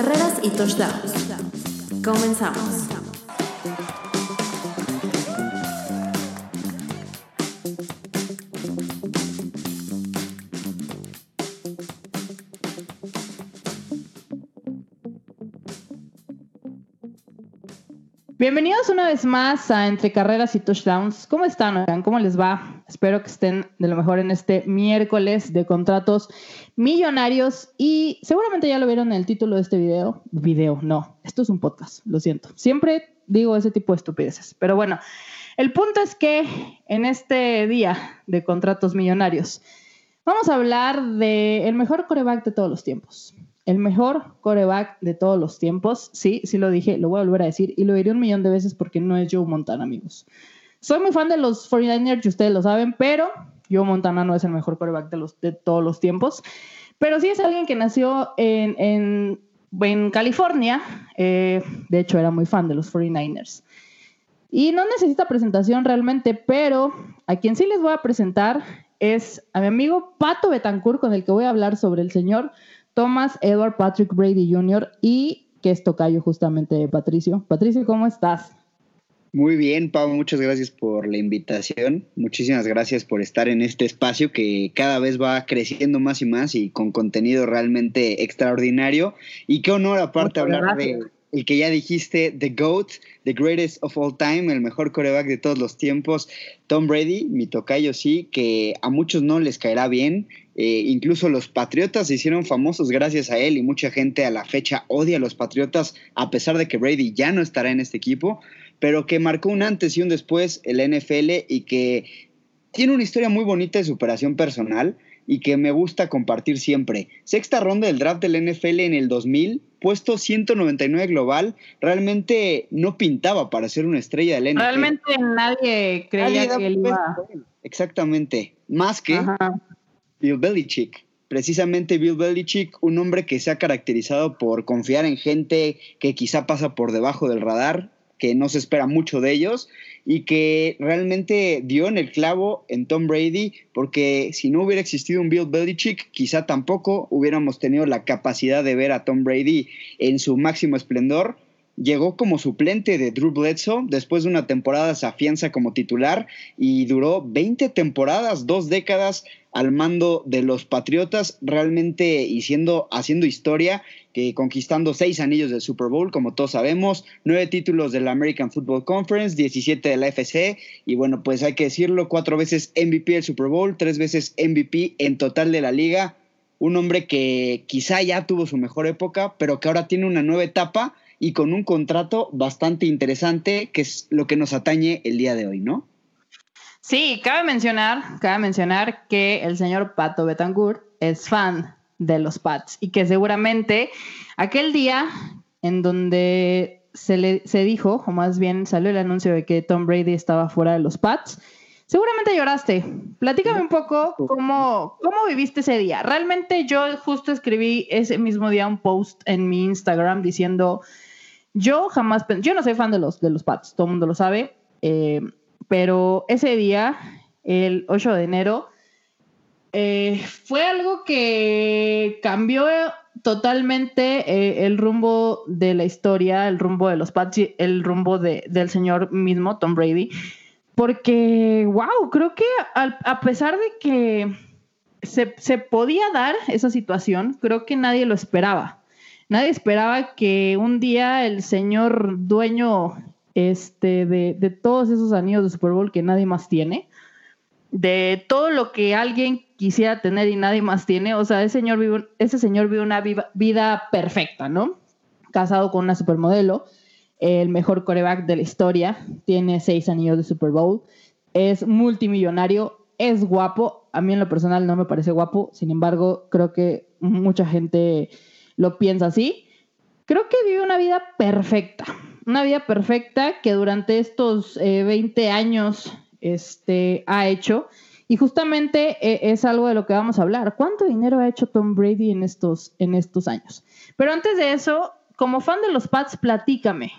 carreras y touchdowns. Comenzamos. Bienvenidos una vez más a Entre Carreras y Touchdowns. ¿Cómo están? ¿Cómo les va? Espero que estén de lo mejor en este miércoles de contratos millonarios y seguramente ya lo vieron en el título de este video. Video, no, esto es un podcast, lo siento. Siempre digo ese tipo de estupideces, pero bueno, el punto es que en este día de contratos millonarios vamos a hablar del el mejor coreback de todos los tiempos el mejor coreback de todos los tiempos. Sí, sí lo dije, lo voy a volver a decir y lo diré un millón de veces porque no es Joe Montana, amigos. Soy muy fan de los 49ers, y ustedes lo saben, pero Joe Montana no es el mejor coreback de, todos los tiempos. Pero sí es alguien que nació en, California. Eh, de hecho, era muy fan de los 49ers. Y no necesita presentación realmente, pero a quien sí les voy a presentar es a mi amigo Pato Betancourt, con el que voy a hablar sobre el señor Thomas Edward Patrick Brady Jr. y que es tocayo justamente Patricio. Patricio, ¿cómo estás? Muy bien, Pau, muchas gracias por la invitación. Muchísimas gracias por estar en este espacio que cada vez va creciendo más y más y con contenido realmente extraordinario. Y qué honor aparte hablar de el que ya dijiste, The GOAT, The Greatest of All Time, el mejor coreback de todos los tiempos, Tom Brady, mi tocayo sí, que a muchos no les caerá bien. Eh, incluso los Patriotas se hicieron famosos gracias a él y mucha gente a la fecha odia a los Patriotas a pesar de que Brady ya no estará en este equipo, pero que marcó un antes y un después el NFL y que tiene una historia muy bonita de superación personal y que me gusta compartir siempre. Sexta ronda del draft del NFL en el 2000, puesto 199 global, realmente no pintaba para ser una estrella del NFL. Realmente nadie creía que él iba. Exactamente, más que Bill Belichick. Precisamente Bill Belichick, un hombre que se ha caracterizado por confiar en gente que quizá pasa por debajo del radar, que no se espera mucho de ellos y que realmente dio en el clavo en Tom Brady, porque si no hubiera existido un Bill Belichick, quizá tampoco hubiéramos tenido la capacidad de ver a Tom Brady en su máximo esplendor. Llegó como suplente de Drew Bledsoe, después de una temporada se afianza como titular y duró 20 temporadas, dos décadas al mando de los Patriotas, realmente y haciendo historia conquistando seis anillos del Super Bowl, como todos sabemos, nueve títulos de la American Football Conference, 17 de la FC, y bueno, pues hay que decirlo, cuatro veces MVP del Super Bowl, tres veces MVP en total de la liga, un hombre que quizá ya tuvo su mejor época, pero que ahora tiene una nueva etapa y con un contrato bastante interesante, que es lo que nos atañe el día de hoy, ¿no? Sí, cabe mencionar, cabe mencionar que el señor Pato Betancourt es fan de los Pats y que seguramente aquel día en donde se, le, se dijo, o más bien salió el anuncio de que Tom Brady estaba fuera de los Pats, seguramente lloraste. Platícame un poco cómo, cómo viviste ese día. Realmente yo justo escribí ese mismo día un post en mi Instagram diciendo, yo jamás, yo no soy fan de los, de los Pats, todo el mundo lo sabe, eh, pero ese día, el 8 de enero, eh, fue algo que cambió totalmente eh, el rumbo de la historia, el rumbo de los Pats, el rumbo del señor mismo, Tom Brady. Porque, wow, creo que a, pesar de que se, se, podía dar esa situación, creo que nadie lo esperaba. Nadie esperaba que un día el señor dueño este, de, de todos esos anillos de Super Bowl que nadie más tiene, de todo lo que alguien quisiera tener y nadie más tiene. O sea, ese señor vive, ese señor una vida perfecta, ¿no? Casado con una supermodelo, el mejor coreback de la historia, tiene seis anillos de Super Bowl, es multimillonario, es guapo. A mí en lo personal no me parece guapo, sin embargo, creo que mucha gente lo piensa así. Creo que vive una vida perfecta, una vida perfecta que durante estos 20 eh, años este, ha hecho y justamente eh, es algo de lo que vamos a hablar. ¿Cuánto dinero ha hecho Tom Brady en estos, en estos años? Pero antes de eso, como fan de los Pats, platícame.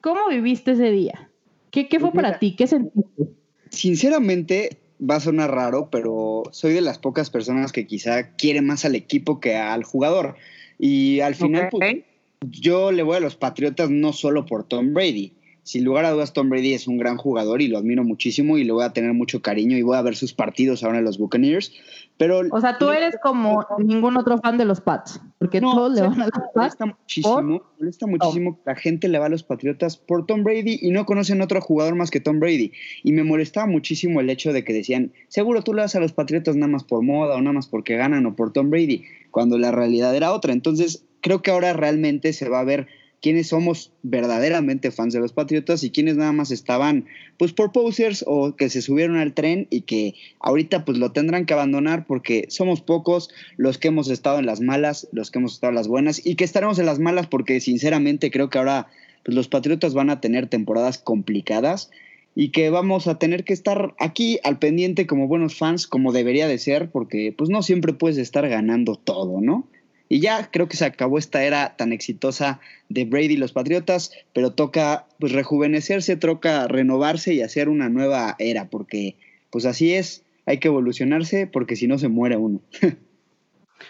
¿Cómo viviste ese día? ¿Qué, qué fue para ti? ¿Qué sentiste? Sinceramente, va a sonar raro, pero soy de las pocas personas que quizá quiere más al equipo que al jugador. Y al final, pues, yo le voy a los Patriotas no solo por Tom Brady. Sin lugar a dudas, Tom Brady es un gran jugador y lo admiro muchísimo y le voy a tener mucho cariño y voy a ver sus partidos ahora en los Buccaneers. Pero o sea, tú eres como ningún otro fan de los Pats, porque todos le van a los Pats. muchísimo, molesta muchísimo que la gente le va a los Patriotas por Tom Brady y no conocen otro jugador más que Tom Brady. Y me molestaba muchísimo el hecho de que decían, seguro tú le vas a los Patriotas nada más por moda o nada más porque ganan o por Tom Brady, cuando la realidad era otra. Entonces, creo que ahora realmente se va a ver quiénes somos verdaderamente fans de los Patriotas y quiénes nada más estaban pues por posers o que se subieron al tren y que ahorita pues lo tendrán que abandonar porque somos pocos los que hemos estado en las malas, los que hemos estado en las buenas y que estaremos en las malas porque sinceramente creo que ahora pues los Patriotas van a tener temporadas complicadas y que vamos a tener que estar aquí al pendiente como buenos fans como debería de ser porque pues no siempre puedes estar ganando todo, ¿no? Y ya creo que se acabó esta era tan exitosa de Brady y los Patriotas, pero toca pues rejuvenecerse, toca renovarse y hacer una nueva era, porque pues así es, hay que evolucionarse porque si no se muere uno.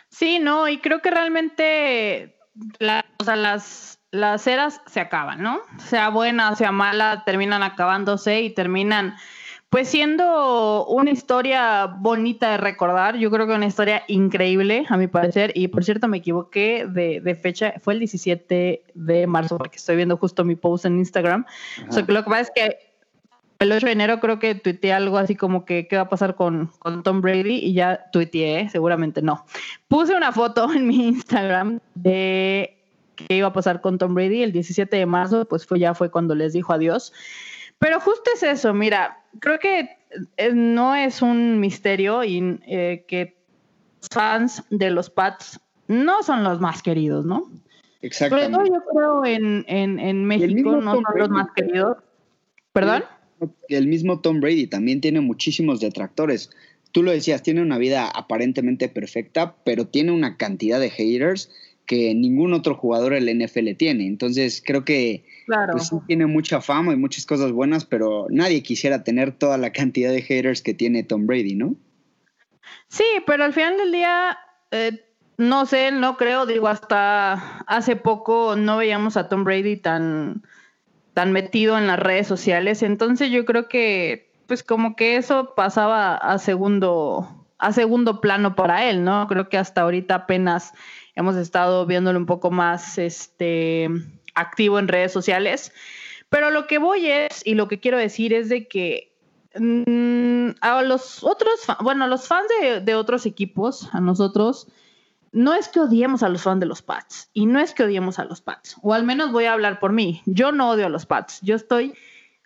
Sí, no, y creo que realmente las, las eras se acaban, ¿no? Sea buena, sea mala, terminan acabándose y terminan pues siendo una historia bonita de recordar, yo creo que una historia increíble, a mi parecer, y por cierto me equivoqué de, fecha, fue el 17 de marzo, porque estoy viendo justo mi post en Instagram. O sea, que lo que pasa es que el 8 de enero creo que tuiteé algo así como que qué va a pasar con, con Tom Brady y ya tuiteé, seguramente no. Puse una foto en mi Instagram de qué iba a pasar con Tom Brady el 17 de marzo, pues fue ya fue cuando les dijo adiós. Pero justo es eso, mira, creo que eh, no es un misterio y eh, que fans de los Pats no son los más queridos, ¿no? Exactamente. Pero yo creo en, en, México no son los más queridos. ¿Perdón? El mismo Tom Brady también tiene muchísimos detractores. Tú lo decías, tiene una vida aparentemente perfecta, pero tiene una cantidad de haters que ningún otro jugador en la NFL tiene. Entonces creo que Claro. Pues sí tiene mucha fama y muchas cosas buenas, pero nadie quisiera tener toda la cantidad de haters que tiene Tom Brady, ¿no? Sí, pero al final del día, eh, no sé, no creo, digo, hasta hace poco no veíamos a Tom Brady tan, tan metido en las redes sociales, entonces yo creo que, pues como que eso pasaba a segundo a segundo plano para él, ¿no? Creo que hasta ahorita apenas hemos estado viéndolo un poco más, este, activo en redes sociales. Pero lo que voy es, y lo que quiero decir es de que mm, a los otros, bueno, los fans de, otros equipos, a nosotros, no es que odiemos a los fans de los Pats, y no es que odiemos a los Pats, o al menos voy a hablar por mí, yo no odio a los Pats, yo estoy,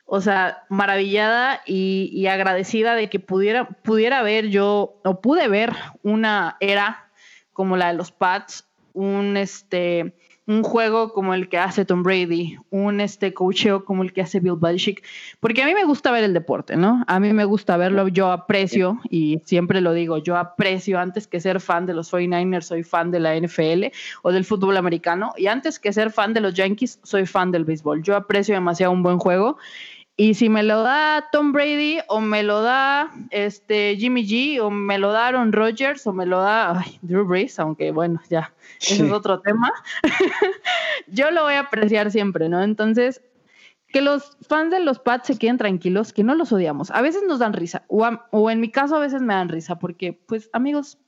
o sea, maravillada y, y agradecida de que pudiera, pudiera ver yo, o pude ver una era como la de los Pats, un, este, un juego como el que hace Tom Brady, un este coacheo como el que hace Bill Belichick, porque a mí me gusta ver el deporte, ¿no? A mí me gusta verlo, yo aprecio y siempre lo digo, yo aprecio antes que ser fan de los 49ers, soy fan de la NFL o del fútbol americano y antes que ser fan de los Yankees, soy fan del béisbol. Yo aprecio demasiado un buen juego y si me lo da Tom Brady o me lo da este Jimmy G o me lo da Aaron Rodgers o me lo da Drew Brees, aunque bueno, ya, ese es otro tema, yo lo voy a apreciar siempre, ¿no? Entonces, que los fans de los Pats se queden tranquilos, que no los odiamos. A veces nos dan risa, o, o en mi caso a veces me dan risa, porque pues amigos,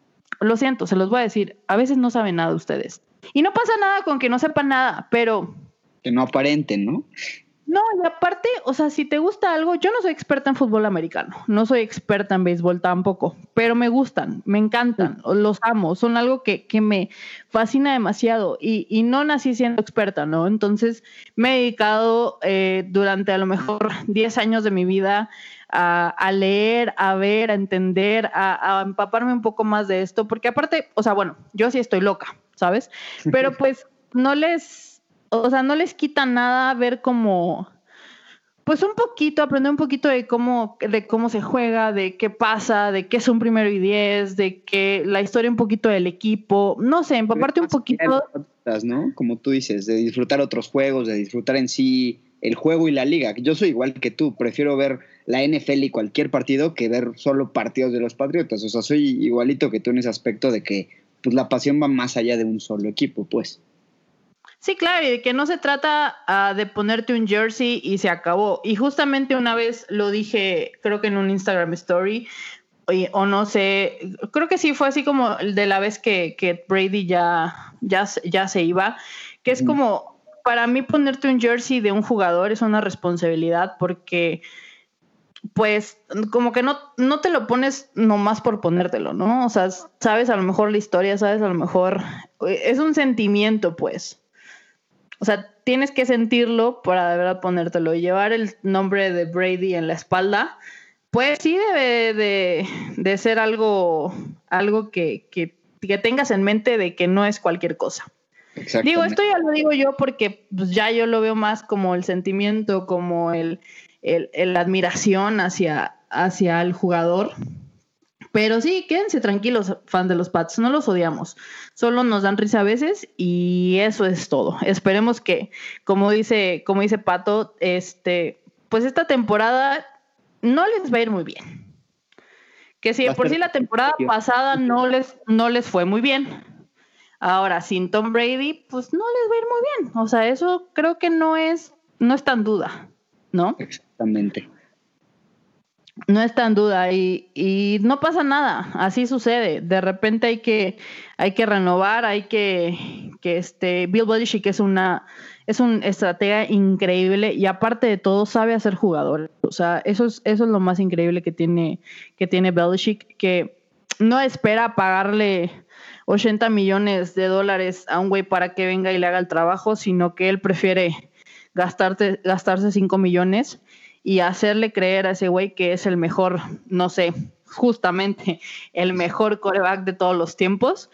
lo siento, se los voy a decir, a veces no saben nada ustedes. Y no pasa nada con que no sepan nada, pero... Que no aparenten, ¿no? No, y aparte, o sea, si te gusta algo, yo no soy experta en fútbol americano, no soy experta en béisbol tampoco, pero me gustan, me encantan, los amo, son algo que, que me fascina demasiado y, y, no nací siendo experta, ¿no? Entonces me he dedicado eh, durante a lo mejor 10 años de mi vida a, a leer, a ver, a entender, a, a empaparme un poco más de esto, porque aparte, o sea, bueno, yo sí estoy loca, ¿sabes? Pero pues no les o sea, no les quita nada ver cómo, pues un poquito, aprender un poquito de cómo, de cómo se juega, de qué pasa, de qué es un primero y diez, de que la historia un poquito del equipo, no sé, empaparte un poquito. ¿no? Como tú dices, de disfrutar otros juegos, de disfrutar en sí el juego y la liga. Yo soy igual que tú, prefiero ver la NFL y cualquier partido que ver solo partidos de los Patriotas. O sea, soy igualito que tú en ese aspecto de que pues la pasión va más allá de un solo equipo, pues. Sí, claro, y de que no se trata ah, de ponerte un jersey y se acabó. Y justamente una vez lo dije, creo que en un Instagram story, o, no sé, creo que sí fue así como de la vez que, que Brady ya, ya, ya se iba, que es como, para mí ponerte un jersey de un jugador es una responsabilidad porque pues como que no, no te lo pones nomás por ponértelo, ¿no? O sea, sabes a lo mejor la historia, sabes a lo mejor, es un sentimiento, pues. O sea, tienes que sentirlo para de verdad ponértelo y llevar el nombre de Brady en la espalda, pues sí debe de, ser algo, algo que, que, tengas en mente de que no es cualquier cosa. Digo, esto ya lo digo yo porque pues, ya yo lo veo más como el sentimiento, como el, el, la admiración hacia, hacia el jugador. Pero sí, quédense tranquilos, fans de los Pats, no los odiamos, solo nos dan risa a veces y eso es todo. Esperemos que, como dice, como dice Pato, este, pues esta temporada no les va a ir muy bien. Que si por sí la temporada pasada no les, no les fue muy bien. Ahora, sin Tom Brady, pues no les va a ir muy bien. O sea, eso creo que no es, no está en duda, ¿no? Exactamente. No está en duda y, y, no pasa nada, así sucede. De repente hay que, hay que renovar, hay que, que este, Bill Belichick es una, es un estratega increíble y aparte de todo sabe hacer jugadores. O sea, eso es, eso es lo más increíble que tiene, que tiene Belichick, que no espera pagarle 80 millones de dólares a un güey para que venga y le haga el trabajo, sino que él prefiere gastarse 5 millones y hacerle creer a ese güey que es el mejor, no sé, justamente el mejor coreback de todos los tiempos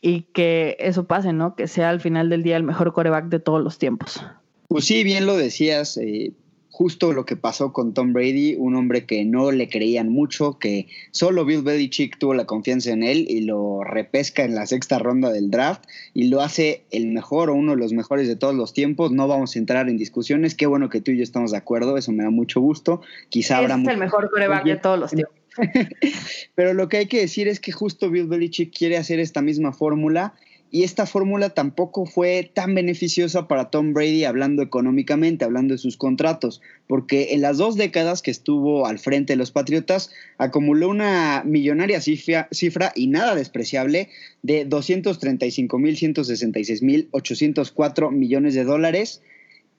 y que eso pase, ¿no? Que sea al final del día el mejor coreback de todos los tiempos. Pues sí, bien lo decías. Eh, justo lo que pasó con Tom Brady, un hombre que no le creían mucho, que solo Bill Belichick tuvo la confianza en él y lo repesca en la sexta ronda del draft y lo hace el mejor o uno de los mejores de todos los tiempos. No vamos a entrar en discusiones. Qué bueno que tú y yo estamos de acuerdo, eso me da mucho gusto. Quizá es el mejor coreback de todos los tiempos. Pero lo que hay que decir es que justo Bill Belichick quiere hacer esta misma fórmula y esta fórmula tampoco fue tan beneficiosa para Tom Brady hablando económicamente, hablando de sus contratos, porque en las dos décadas que estuvo al frente de los Patriotas acumuló una millonaria cifra, cifra y nada despreciable de 235.166.804 millones de dólares,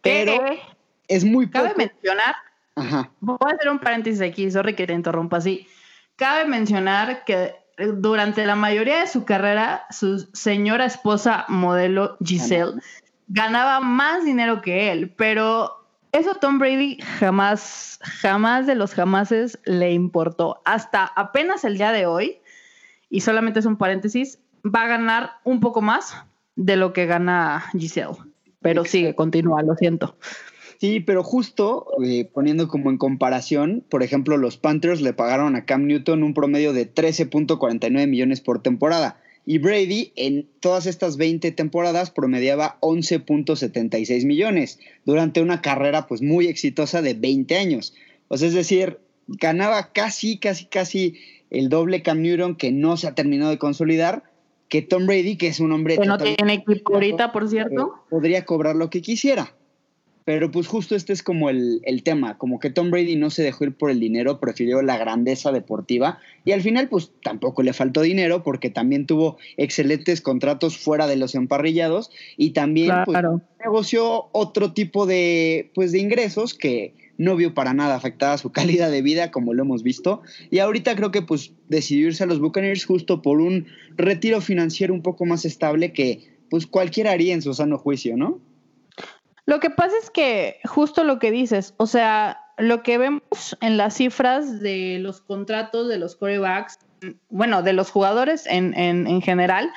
pero es muy poco. Cabe mencionar, Ajá. voy a hacer un paréntesis aquí, sorry que te interrumpa así. Cabe mencionar que durante la mayoría de su carrera, su señora esposa modelo Giselle ganaba más dinero que él, pero eso Tom Brady jamás, jamás de los jamases le importó. Hasta apenas el día de hoy, y solamente es un paréntesis, va a ganar un poco más de lo que gana Giselle. Pero sigue, continúa, lo siento. Sí, pero justo eh, poniendo como en comparación, por ejemplo, los Panthers le pagaron a Cam Newton un promedio de 13.49 millones por temporada. Y Brady en todas estas 20 temporadas promediaba 11.76 millones durante una carrera pues muy exitosa de 20 años. O sea, es decir, ganaba casi, casi, casi el doble Cam Newton que no se ha terminado de consolidar, que Tom Brady, que es un hombre... Que no tiene equipo ahorita, por cierto. Podría cobrar lo que quisiera. Pero pues justo este es como el, tema, como que Tom Brady no se dejó ir por el dinero, prefirió la grandeza deportiva y al final pues tampoco le faltó dinero porque también tuvo excelentes contratos fuera de los emparrillados y también pues, negoció otro tipo de, pues, de ingresos que no vio para nada afectada su calidad de vida como lo hemos visto y ahorita creo que pues decidió irse a los Buccaneers justo por un retiro financiero un poco más estable que pues cualquiera haría en su sano juicio, ¿no? Lo que pasa es que justo lo que dices, o sea, lo que vemos en las cifras de los contratos de los corebacks, bueno, de los jugadores en, en, en general,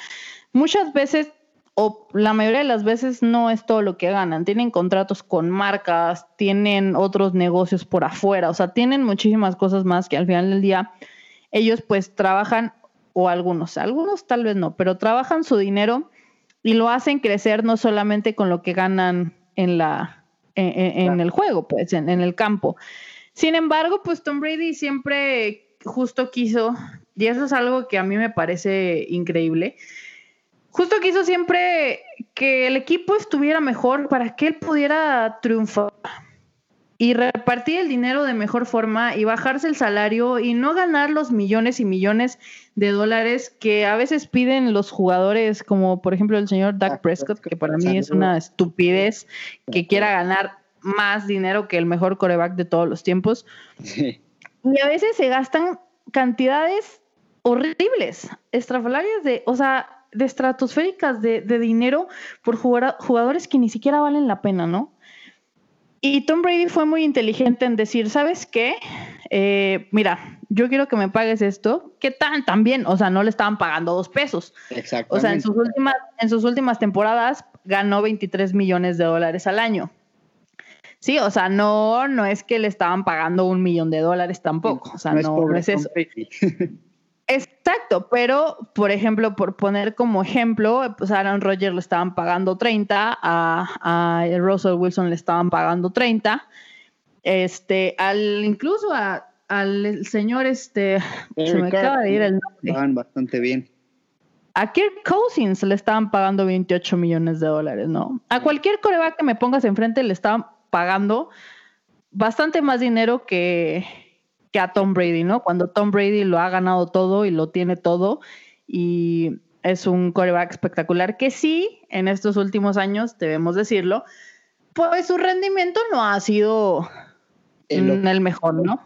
muchas veces o la mayoría de las veces no es todo lo que ganan. Tienen contratos con marcas, tienen otros negocios por afuera, o sea, tienen muchísimas cosas más que al final del día ellos pues trabajan, o algunos, algunos tal vez no, pero trabajan su dinero y lo hacen crecer no solamente con lo que ganan en, la, en, el juego, pues, en, el campo. Sin embargo, pues Tom Brady siempre justo quiso, y eso es algo que a mí me parece increíble, justo quiso siempre que el equipo estuviera mejor para que él pudiera triunfar y repartir el dinero de mejor forma y bajarse el salario y no ganar los millones y millones de dólares que a veces piden los jugadores, como por ejemplo el señor Doug Prescott, que para mí es una estupidez que quiera ganar más dinero que el mejor coreback de todos los tiempos. Y a veces se gastan cantidades horribles, estrafalarias de, o sea, de estratosféricas de, de dinero por jugadores que ni siquiera valen la pena, ¿no? Y Tom Brady fue muy inteligente en decir, ¿sabes qué? Eh, mira, yo quiero que me pagues esto. ¿Qué tan? También, o sea, no le estaban pagando dos pesos. Exacto. O sea, en sus últimas, en sus últimas temporadas ganó 23 millones de dólares al año. Sí, o sea, no, no es que le estaban pagando un millón de dólares tampoco. O sea, no, no es eso. Exacto, pero por ejemplo, por poner como ejemplo, pues a Aaron Rodgers le estaban pagando 30, a, Russell Wilson le estaban pagando 30, este, al incluso al señor este, se me acaba de ir el nombre. Van bastante bien. A Kirk Cousins le estaban pagando 28 millones de dólares, ¿no? A cualquier coreback que me pongas enfrente le estaban pagando bastante más dinero que, que a Tom Brady, ¿no? Cuando Tom Brady lo ha ganado todo y lo tiene todo y es un coreback espectacular que sí, en estos últimos años, debemos decirlo, pues su rendimiento no ha sido el mejor, ¿no?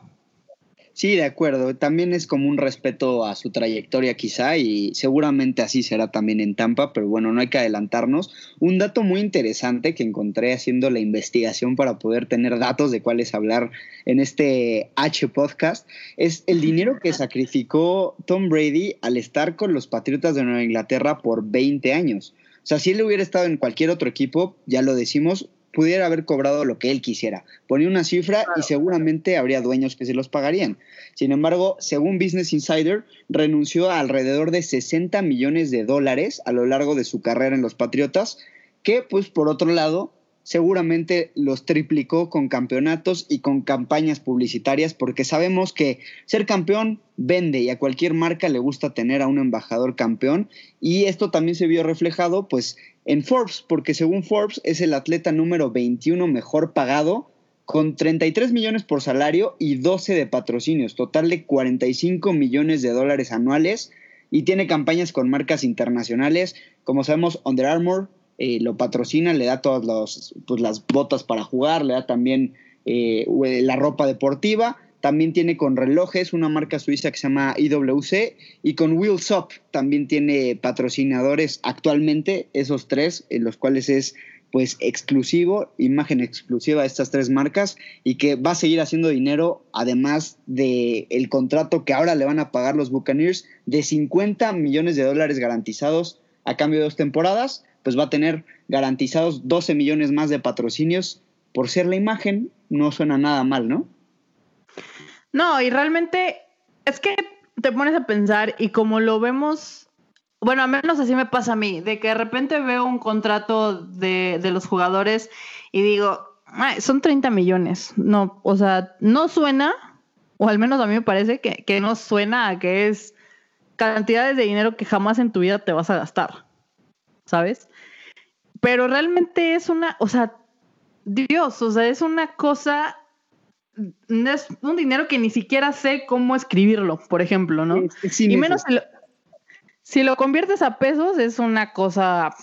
Sí, de acuerdo. También es como un respeto a su trayectoria quizá y seguramente así será también en Tampa, pero bueno, no hay que adelantarnos. Un dato muy interesante que encontré haciendo la investigación para poder tener datos de cuáles hablar en este H podcast es el dinero que sacrificó Tom Brady al estar con los Patriotas de Nueva Inglaterra por 20 años. O sea, si él hubiera estado en cualquier otro equipo, ya lo decimos, pudiera haber cobrado lo que él quisiera. Ponía una cifra y seguramente habría dueños que se los pagarían. Sin embargo, según Business Insider, renunció a alrededor de 60 millones de dólares a lo largo de su carrera en los Patriotas, que pues por otro lado seguramente los triplicó con campeonatos y con campañas publicitarias porque sabemos que ser campeón vende y a cualquier marca le gusta tener a un embajador campeón. Y esto también se vio reflejado pues en Forbes porque según Forbes es el atleta número 21 mejor pagado con 33 millones por salario y 12 de patrocinios, total de 45 millones de dólares anuales. Y tiene campañas con marcas internacionales como sabemos Under Armour, eh, lo patrocina, le da todas pues, las botas para jugar, le da también eh, la ropa deportiva. También tiene con relojes una marca suiza que se llama IWC y con Wheels Up también tiene patrocinadores actualmente, esos tres, en los cuales es pues exclusivo, imagen exclusiva de estas tres marcas y que va a seguir haciendo dinero además de el contrato que ahora le van a pagar los Buccaneers de 50 millones de dólares garantizados a cambio de dos temporadas pues va a tener garantizados 12 millones más de patrocinios por ser la imagen, no suena nada mal, ¿no? No, y realmente es que te pones a pensar y como lo vemos, bueno, al menos así me pasa a mí, de que de repente veo un contrato de, los jugadores y digo, son 30 millones. No, o sea, no suena, o al menos a mí me parece que, que no suena a que es cantidades de dinero que jamás en tu vida te vas a gastar, ¿sabes? Pero realmente es una, o sea, Dios, o sea, es una cosa, es un dinero que ni siquiera sé cómo escribirlo, por ejemplo, ¿no? y menos si lo, conviertes a pesos, es una cosa,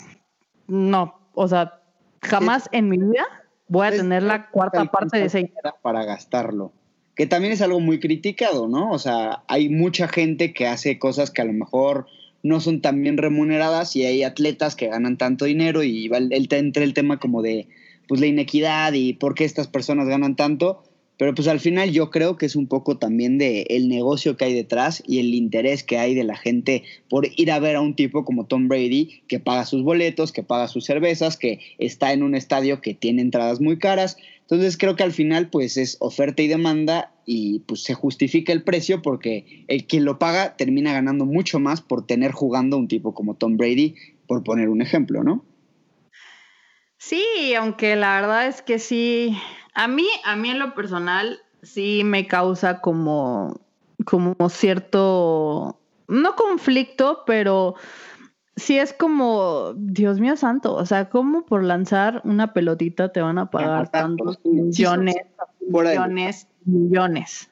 no, o sea, jamás en mi vida voy a tener la cuarta parte de ese Para gastarlo. Que también es algo muy criticado, ¿no? O sea, hay mucha gente que hace cosas que a lo mejor no son tan bien remuneradas y hay atletas que ganan tanto dinero y va el, entre el tema como de pues la inequidad y por qué estas personas ganan tanto, pero pues al final yo creo que es un poco también de el negocio que hay detrás y el interés que hay de la gente por ir a ver a un tipo como Tom Brady que paga sus boletos, que paga sus cervezas, que está en un estadio que tiene entradas muy caras. Entonces creo que al final pues es oferta y demanda y pues se justifica el precio porque el quien lo paga termina ganando mucho más por tener jugando un tipo como Tom Brady, por poner un ejemplo, ¿no? Sí, aunque la verdad es que sí, a mí, a mí en lo personal sí me causa como, como cierto, no conflicto, pero sí es como, Dios mío santo, o sea, ¿cómo por lanzar una pelotita te van a pagar tantos millones, millones, millones?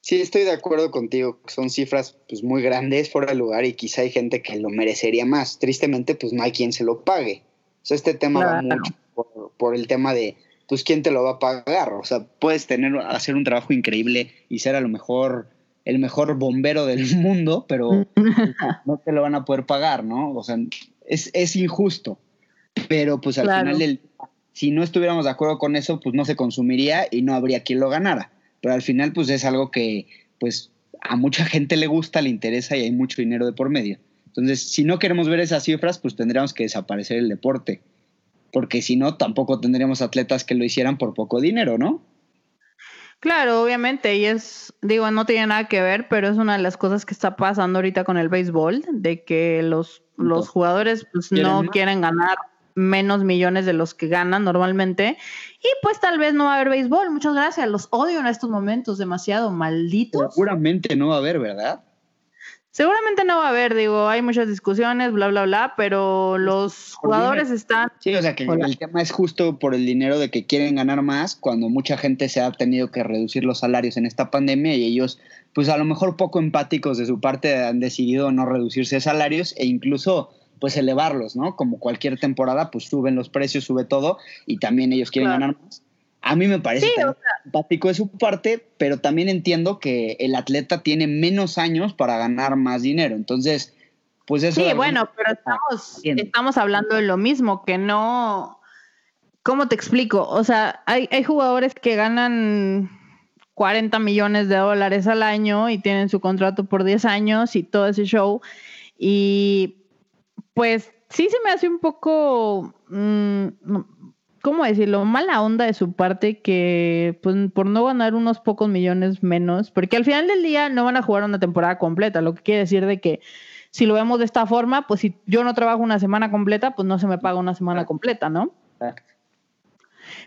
Sí, estoy de acuerdo contigo, son cifras pues muy grandes fuera de lugar y quizá hay gente que lo merecería más. Tristemente, pues no hay quien se lo pague. O sea, este tema va mucho por, el tema de, pues, ¿quién te lo va a pagar? O sea, puedes tener, hacer un trabajo increíble y ser a lo mejor el mejor bombero del mundo, pero no te lo van a poder pagar, ¿no? O sea, es, injusto. Pero pues al final, si no estuviéramos de acuerdo con eso, pues no se consumiría y no habría quien lo ganara pero al final pues es algo que pues a mucha gente le gusta, le interesa y hay mucho dinero de por medio. Entonces, si no queremos ver esas cifras, pues tendríamos que desaparecer el deporte, porque si no, tampoco tendríamos atletas que lo hicieran por poco dinero, ¿no? Claro, obviamente, y es, digo, no tiene nada que ver, pero es una de las cosas que está pasando ahorita con el béisbol, de que los, los jugadores pues, no quieren ganar menos millones de los que ganan normalmente. Y pues tal vez no va a haber béisbol. Muchas gracias. Los odio en estos momentos demasiado malditos. Seguramente no va a haber, ¿verdad? Seguramente no va a haber, digo, hay muchas discusiones, bla, bla, bla, pero los jugadores están... Sí, o sea que el tema es justo por el dinero de que quieren ganar más, cuando mucha gente se ha tenido que reducir los salarios en esta pandemia y ellos, pues a lo mejor poco empáticos de su parte, han decidido no reducirse salarios e incluso pues elevarlos, ¿no? Como cualquier temporada, pues suben los precios, sube todo y también ellos quieren ganar más. A mí me parece simpático de su parte, pero también entiendo que el atleta tiene menos años para ganar más dinero. Entonces, pues eso. Sí, bueno, pero estamos, estamos hablando de lo mismo, que no. ¿Cómo te explico? O sea, hay, hay jugadores que ganan 40 millones de dólares al año y tienen su contrato por 10 años y todo ese show. Y pues sí se me hace un poco, mm, ¿cómo decirlo? Mala onda de su parte que pues, por no ganar unos pocos millones menos, porque al final del día no van a jugar una temporada completa, lo que quiere decir de que si lo vemos de esta forma, pues si yo no trabajo una semana completa, pues no se me paga una semana completa, ¿no?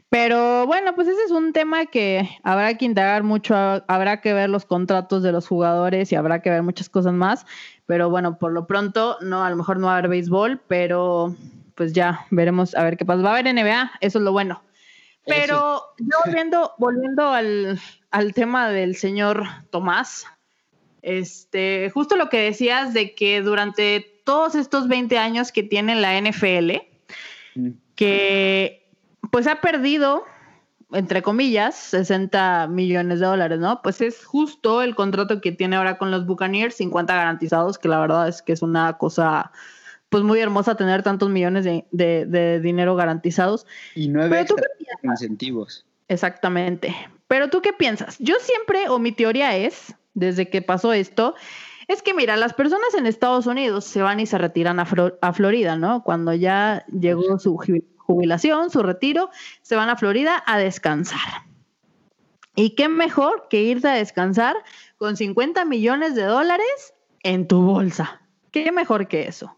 Pero bueno, pues ese es un tema que habrá que indagar mucho, habrá que ver los contratos de los jugadores y habrá que ver muchas cosas más. Pero bueno, por lo pronto, no, a lo mejor no va a haber béisbol, pero pues ya veremos a ver qué pasa. Va a haber NBA, eso es lo bueno. Pero yo volviendo, volviendo al, al tema del señor Tomás, este, justo lo que decías de que durante todos estos 20 años que tiene la NFL, mm. que pues ha perdido, entre comillas, 60 millones de dólares, ¿no? Pues es justo el contrato que tiene ahora con los Buccaneers, 50 garantizados, que la verdad es que es una cosa pues muy hermosa tener tantos millones de, dinero garantizados. Y nueve incentivos. Exactamente. Pero tú qué piensas? Yo siempre, o mi teoría es, desde que pasó esto, es que mira, las personas en Estados Unidos se van y se retiran a, a Florida, ¿no? Cuando ya llegó su jubilación, su retiro, se van a Florida a descansar. ¿Y qué mejor que irte a descansar con 50 millones de dólares en tu bolsa? ¿Qué mejor que eso?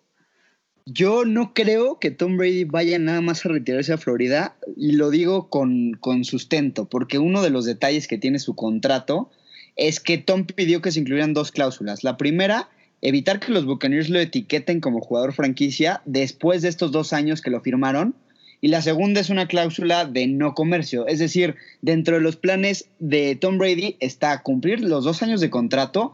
Yo no creo que Tom Brady vaya nada más a retirarse a Florida y lo digo con, con, sustento, porque uno de los detalles que tiene su contrato es que Tom pidió que se incluyeran dos cláusulas. La primera, evitar que los Buccaneers lo etiqueten como jugador franquicia después de estos dos años que lo firmaron y la segunda es una cláusula de no comercio. Es decir, dentro de los planes de Tom Brady está cumplir los dos años de contrato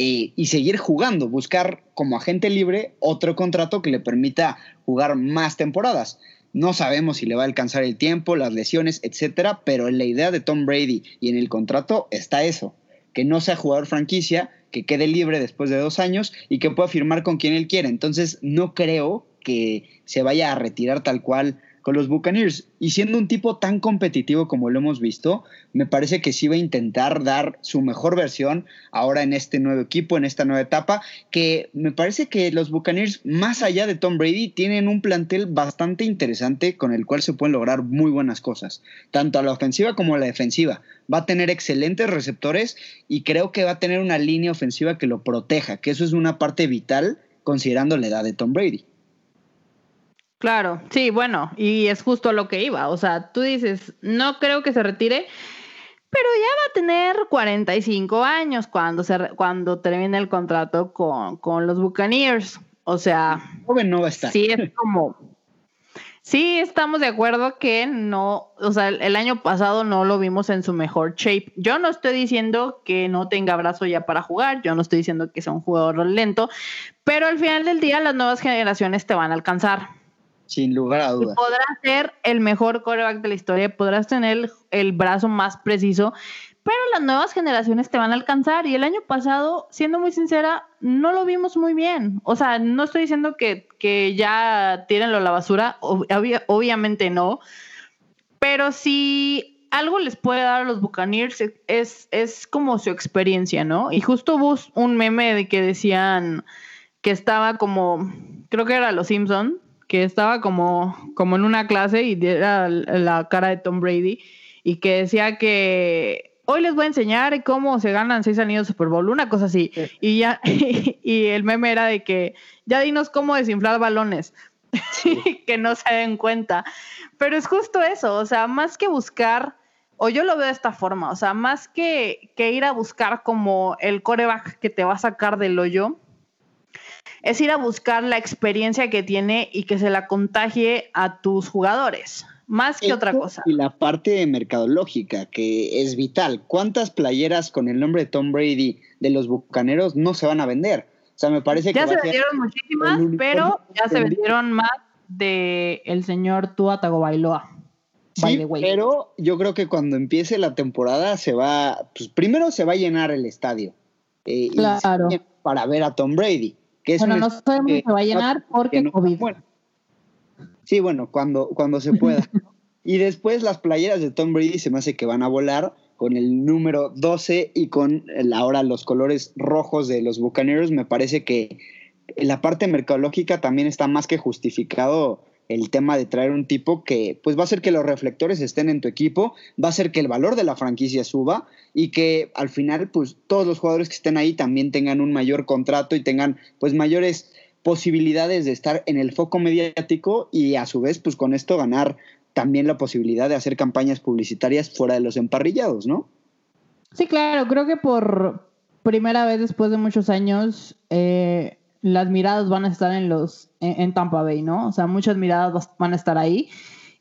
eh, y seguir jugando, buscar como agente libre otro contrato que le permita jugar más temporadas. No sabemos si le va a alcanzar el tiempo, las lesiones, etcétera, pero en la idea de Tom Brady y en el contrato está eso, que no sea jugador franquicia, que quede libre después de dos años y que pueda firmar con quien él quiera. Entonces, no creo que se vaya a retirar tal cual con los Buccaneers. Y siendo un tipo tan competitivo como lo hemos visto, me parece que sí va a intentar dar su mejor versión ahora en este nuevo equipo, en esta nueva etapa, que me parece que los Buccaneers, más allá de Tom Brady, tienen un plantel bastante interesante con el cual se pueden lograr muy buenas cosas, tanto a la ofensiva como a la defensiva. Va a tener excelentes receptores y creo que va a tener una línea ofensiva que lo proteja, que eso es una parte vital considerando la edad de Tom Brady. Claro, sí, bueno, y es justo lo que iba. O sea, tú dices, no creo que se retire, pero ya va a tener 45 años cuando, se, cuando termine el contrato con, con los Buccaneers. O sea, joven no va a estar. Sí, es como. Sí, estamos de acuerdo que no, o sea, el, año pasado no lo vimos en su mejor shape. Yo no estoy diciendo que no tenga brazo ya para jugar, yo no estoy diciendo que sea un jugador lento, pero al final del día las nuevas generaciones te van a alcanzar. Sin lugar a dudas. podrás ser el mejor coreback de la historia, podrás tener el brazo más preciso, pero las nuevas generaciones te van a alcanzar. Y el año pasado, siendo muy sincera, no lo vimos muy bien. O sea, no estoy diciendo que, ya tírenlo a la basura, obviamente no. Pero si algo les puede dar a los Buccaneers es, es como su experiencia, ¿no? Y justo hubo un meme de que decían que estaba como, creo que era Los Simpson, que estaba como, como en una clase y era la cara de Tom Brady y que decía que hoy les voy a enseñar cómo se ganan seis anillos de Super Bowl, una cosa así. Y ya, y, el meme era de que ya dinos cómo desinflar balones, que no se den cuenta. Pero es justo eso, o sea, más que buscar, o yo lo veo de esta forma, o sea, más que, que ir a buscar como el coreback que te va a sacar del hoyo, es ir a buscar la experiencia que tiene y que se la contagie a tus jugadores más que otra cosa. Y la parte mercadológica, que es vital. ¿Cuántas playeras con el nombre de Tom Brady de los Bucaneros no se van a vender? O sea, me parece que. Ya se vendieron muchísimas, pero ya se vendieron más de el señor Tua Tagovailoa. Sí, pero yo creo que cuando empiece la temporada se va, pues primero se va a llenar el estadio. Eh, claro. para ver a Tom Brady. Que bueno, no sabemos si se va a llenar porque COVID. Sí, bueno, cuando, cuando se pueda. y después las playeras de Tom Brady se me hace que van a volar con el número 12 y con ahora los colores rojos de los Bucaneros. Me parece que la parte mercadológica también está más que justificado el tema de traer un tipo que pues va a hacer que los reflectores estén en tu equipo, va a hacer que el valor de la franquicia suba y que al final pues todos los jugadores que estén ahí también tengan un mayor contrato y tengan pues mayores posibilidades de estar en el foco mediático y a su vez, pues con esto ganar también la posibilidad de hacer campañas publicitarias fuera de los emparrillados, ¿no? Sí, claro, creo que por primera vez después de muchos años eh, las miradas van a estar en los en, Tampa Bay, ¿no? O sea, muchas miradas van a estar ahí.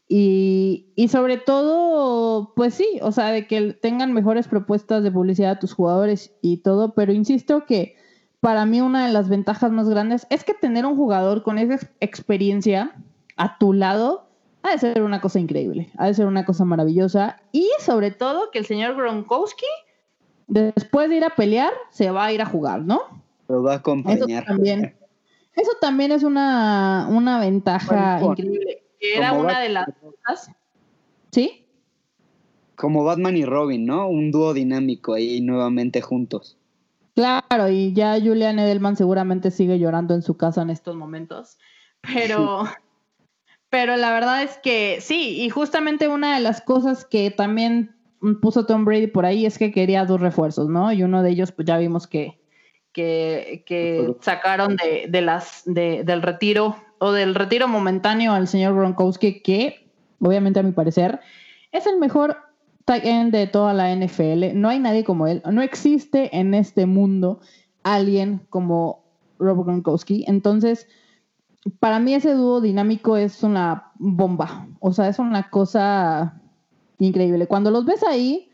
Y, y, sobre todo, pues sí, o sea, de que tengan mejores propuestas de publicidad a tus jugadores y todo, pero insisto que para mí una de las ventajas más grandes es que tener un jugador con esa experiencia a tu lado ha de ser una cosa increíble, ha de ser una cosa maravillosa y sobre todo que el señor Gronkowski después de ir a pelear se va a ir a jugar, ¿no? Lo va a acompañar. Eso también, eso también es una, una ventaja increíble. Era una de las cosas. ¿Sí? Como Batman y Robin, ¿no? Un dúo dinámico ahí nuevamente juntos. Claro, y ya Julian Edelman seguramente sigue llorando en su casa en estos momentos, pero, pero la verdad es que sí, y justamente una de las cosas que también puso Tom Brady por ahí es que quería dos refuerzos, ¿no? Y uno de ellos, pues ya vimos que, que, que sacaron de, de las, de, del retiro o del retiro momentáneo al señor Gronkowski, que obviamente a mi parecer es el mejor tight end de toda la NFL. No hay nadie como él. No existe en este mundo alguien como Robert Gronkowski. Entonces, para mí ese dúo dinámico es una bomba. O sea, es una cosa increíble. Cuando los ves ahí,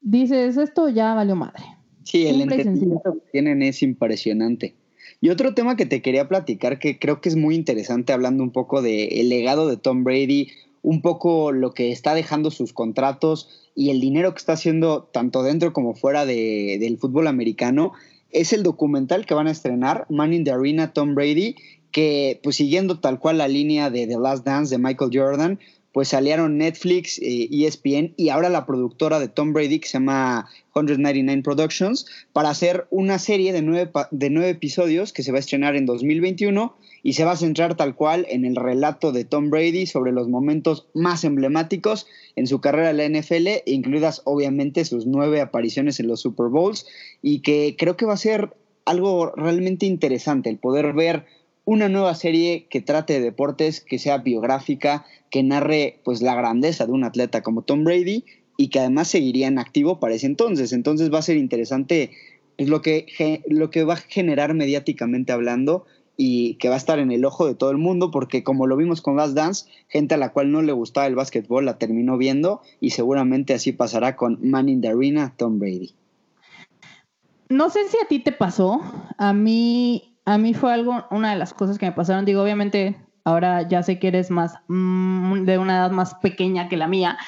dices, esto ya valió madre. Sí, el entendimiento que tienen es impresionante. Y otro tema que te quería platicar, que creo que es muy interesante, hablando un poco del legado de Tom Brady, un poco lo que está dejando sus contratos y el dinero que está haciendo tanto dentro como fuera de, del fútbol americano, es el documental que van a estrenar, Man in the Arena, Tom Brady, que pues siguiendo tal cual la línea de The Last Dance de Michael Jordan, pues salieron Netflix, ESPN eh, e y ahora la productora de Tom Brady, que se llama 199 Productions, para hacer una serie de nueve, de nueve episodios que se va a estrenar en 2021 y se va a centrar tal cual en el relato de Tom Brady sobre los momentos más emblemáticos en su carrera en la NFL, incluidas obviamente sus nueve apariciones en los Super Bowls, y que creo que va a ser algo realmente interesante el poder ver una nueva serie que trate de deportes, que sea biográfica, que narre pues la grandeza de un atleta como Tom Brady y que además seguiría en activo para ese entonces. Entonces va a ser interesante pues, lo, que, lo que va a generar mediáticamente hablando y que va a estar en el ojo de todo el mundo porque como lo vimos con Last Dance, gente a la cual no le gustaba el básquetbol la terminó viendo y seguramente así pasará con Man in the Arena, Tom Brady. No sé si a ti te pasó, a mí, a mí fue algo, una de las cosas que me pasaron, digo, obviamente ahora ya sé que eres más mm, de una edad más pequeña que la mía.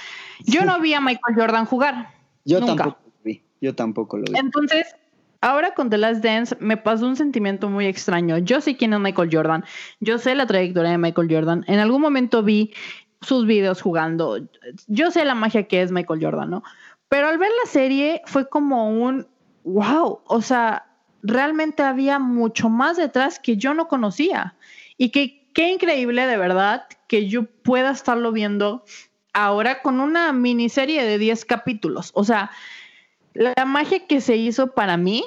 Yo no vi a Michael Jordan jugar. Yo tampoco lo vi, yo tampoco lo vi. Entonces, ahora con The Last Dance me pasó un sentimiento muy extraño. Yo sé quién es Michael Jordan, yo sé la trayectoria de Michael Jordan. En algún momento vi sus videos jugando. Yo sé la magia que es Michael Jordan, ¿no? Pero al ver la serie fue como un wow, o sea, realmente había mucho más detrás que yo no conocía. Y que qué increíble de verdad que yo pueda estarlo viendo ahora con una miniserie de 10 capítulos. O sea, la magia que se hizo para mí,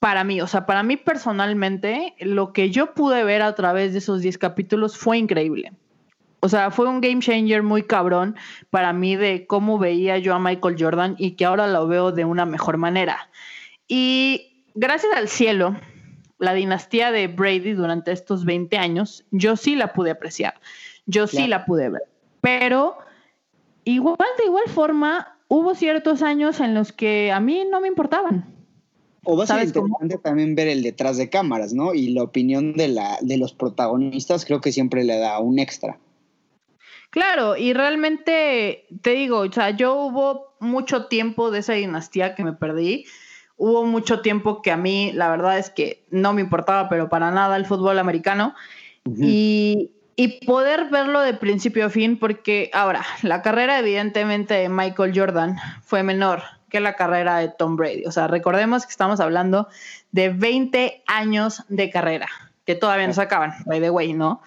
para mí, o sea, para mí personalmente, lo que yo pude ver a través de esos 10 capítulos fue increíble. O sea, fue un game changer muy cabrón para mí de cómo veía yo a Michael Jordan y que ahora lo veo de una mejor manera. Y gracias al cielo, la dinastía de Brady durante estos 20 años, yo sí la pude apreciar, yo sí la pude ver. Pero igual, de igual forma, hubo ciertos años en los que a mí no me importaban. O va a ser interesante también ver el detrás de cámaras, ¿no? Y la opinión de, la, de los protagonistas creo que siempre le da un extra. Claro, y realmente te digo, o sea, yo hubo mucho tiempo de esa dinastía que me perdí. Hubo mucho tiempo que a mí, la verdad es que no me importaba, pero para nada el fútbol americano. y, y poder verlo de principio a fin, porque ahora, la carrera evidentemente de Michael Jordan fue menor que la carrera de Tom Brady. O sea, recordemos que estamos hablando de 20 años de carrera, que todavía no se acaban, by the way, ¿no?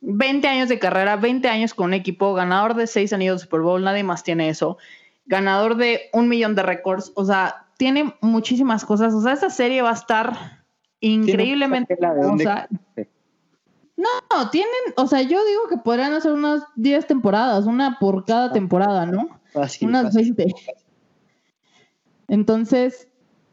20 años de carrera, 20 años con un equipo, ganador de 6 anillos de Super Bowl, nadie más tiene eso. Ganador de un millón de récords, o sea, tiene muchísimas cosas. O sea, esta serie va a estar increíblemente. No, tienen, o sea, yo digo que podrían hacer unas 10 temporadas, una por cada temporada, ¿no? unas 20. Entonces,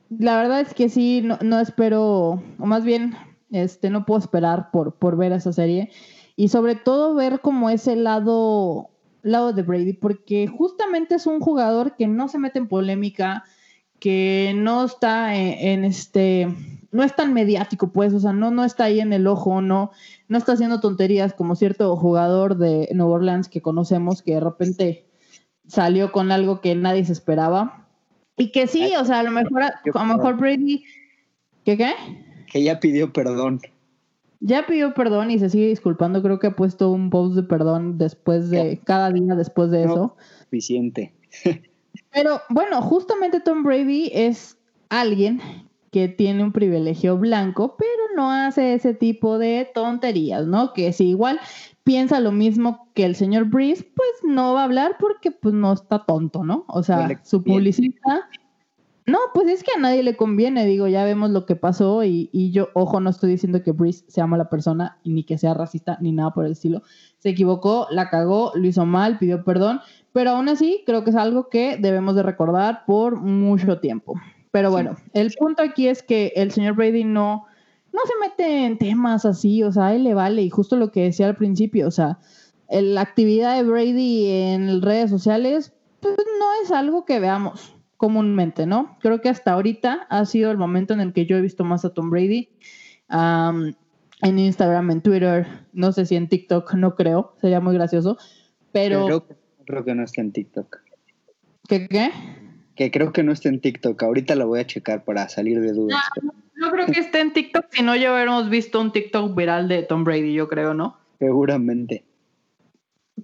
la verdad es que sí, no, no, espero, o más bien, este, no puedo esperar por, por ver esa serie y sobre todo ver como ese lado, lado de Brady, porque justamente es un jugador que no se mete en polémica, que no está en, este, no es tan mediático, pues, o sea, no, no está ahí en el ojo, no, no está haciendo tonterías como cierto jugador de Nueva Orleans que conocemos que de repente salió con algo que nadie se esperaba. Y que sí, o sea, a lo mejor, a lo mejor Brady, ¿qué qué? Que ya pidió perdón. Ya pidió perdón y se sigue disculpando. Creo que ha puesto un post de perdón después de cada día después de eso. Suficiente. Pero bueno, justamente Tom Brady es alguien que tiene un privilegio blanco, pero no hace ese tipo de tonterías, ¿no? Que si igual piensa lo mismo que el señor Breeze, pues no va a hablar porque pues no está tonto, ¿no? O sea, su publicista no, pues es que a nadie le conviene, digo, ya vemos lo que pasó y, yo, ojo, no estoy diciendo que Brice sea mala persona y ni que sea racista ni nada por el estilo. Se equivocó, la cagó, lo hizo mal, pidió perdón, pero aún así creo que es algo que debemos de recordar por mucho tiempo. Pero bueno, el punto aquí es que el señor Brady no, no se mete en temas así, o sea, a él le vale y justo lo que decía al principio, o sea, la actividad de Brady en redes sociales, pues no es algo que veamos comúnmente, ¿no? Creo que hasta ahorita ha sido el momento en el que yo he visto más a Tom Brady. en Instagram, en Twitter, no sé si en TikTok, no creo, sería muy gracioso, pero... creo que no está en TikTok. ¿Qué qué? Que creo que no está en TikTok, ahorita lo voy a checar para salir de dudas. No, creo que esté en TikTok, si no ya hubiéramos visto un TikTok viral de Tom Brady, yo creo, ¿no? Seguramente.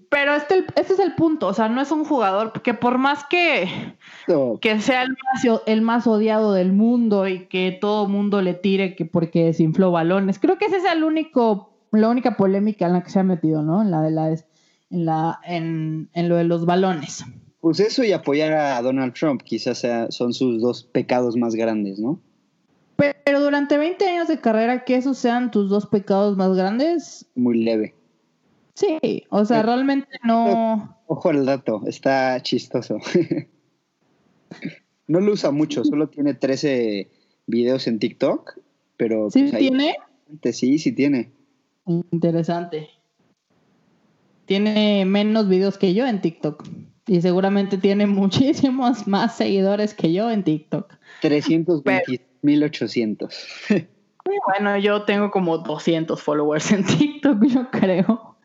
Pero este, este es el punto, o sea, no es un jugador que por más que, que sea el más, el más, odiado del mundo y que todo mundo le tire que porque desinfló balones, creo que ese es el único, la única polémica en la que se ha metido, ¿no? En la de la, en la, en, en lo de los balones. Pues eso y apoyar a Donald Trump, quizás sea, son sus dos pecados más grandes, ¿no? Pero durante 20 años de carrera, que esos sean tus dos pecados más grandes. Muy leve. Sí, o sea, realmente no. Ojo al dato, está chistoso. no lo usa mucho, solo tiene 13 videos en TikTok, pero... ¿Sí pues, tiene? Sí, sí tiene. Interesante. Tiene menos videos que yo en TikTok. Y seguramente tiene muchísimos más seguidores que yo en TikTok. 320.800. bueno, yo tengo como 200 followers en TikTok, yo creo.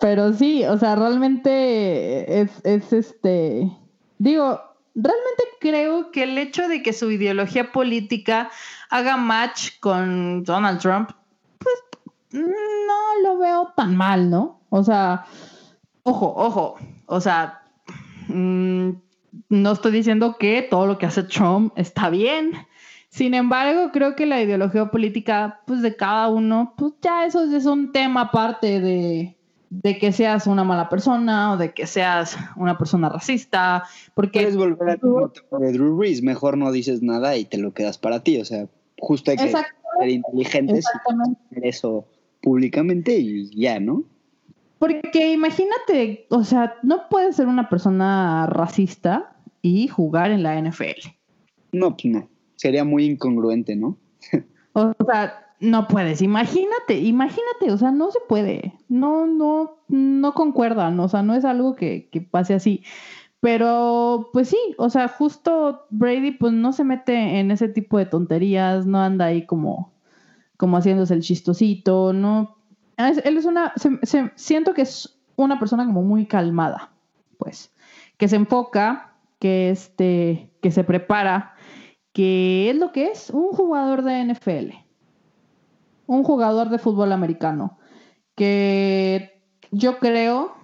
Pero sí, o sea, realmente es, es este. Digo, realmente creo que el hecho de que su ideología política haga match con Donald Trump, no lo veo tan mal, ¿no? O sea, ojo, ojo, o sea, mm, no estoy diciendo que todo lo que hace Trump está bien. Sin embargo, creo que la ideología política, pues de cada uno, pues ya eso es un tema aparte de, de que seas una mala persona o de que seas una persona racista, porque... Puedes volver a de Drew Reese, mejor no dices nada y te lo quedas para ti, o sea, justo hay que ser inteligentes y eso públicamente y ya, ¿no? Porque imagínate, o sea, no puedes ser una persona racista y jugar en la NFL. No, pues no, sería muy incongruente, ¿no? o sea, no puedes, imagínate, imagínate, o sea, no se puede, no, no, no concuerdan, o sea, no es algo que, que pase así. Pero, pues sí, o sea, justo Brady, pues no se mete en ese tipo de tonterías, no anda ahí como, como haciéndose el chistosito, no. él es una, siento que es una persona como muy calmada, pues, que se enfoca, que este, que se prepara, que es lo que es un jugador de NFL un jugador de fútbol americano que yo creo,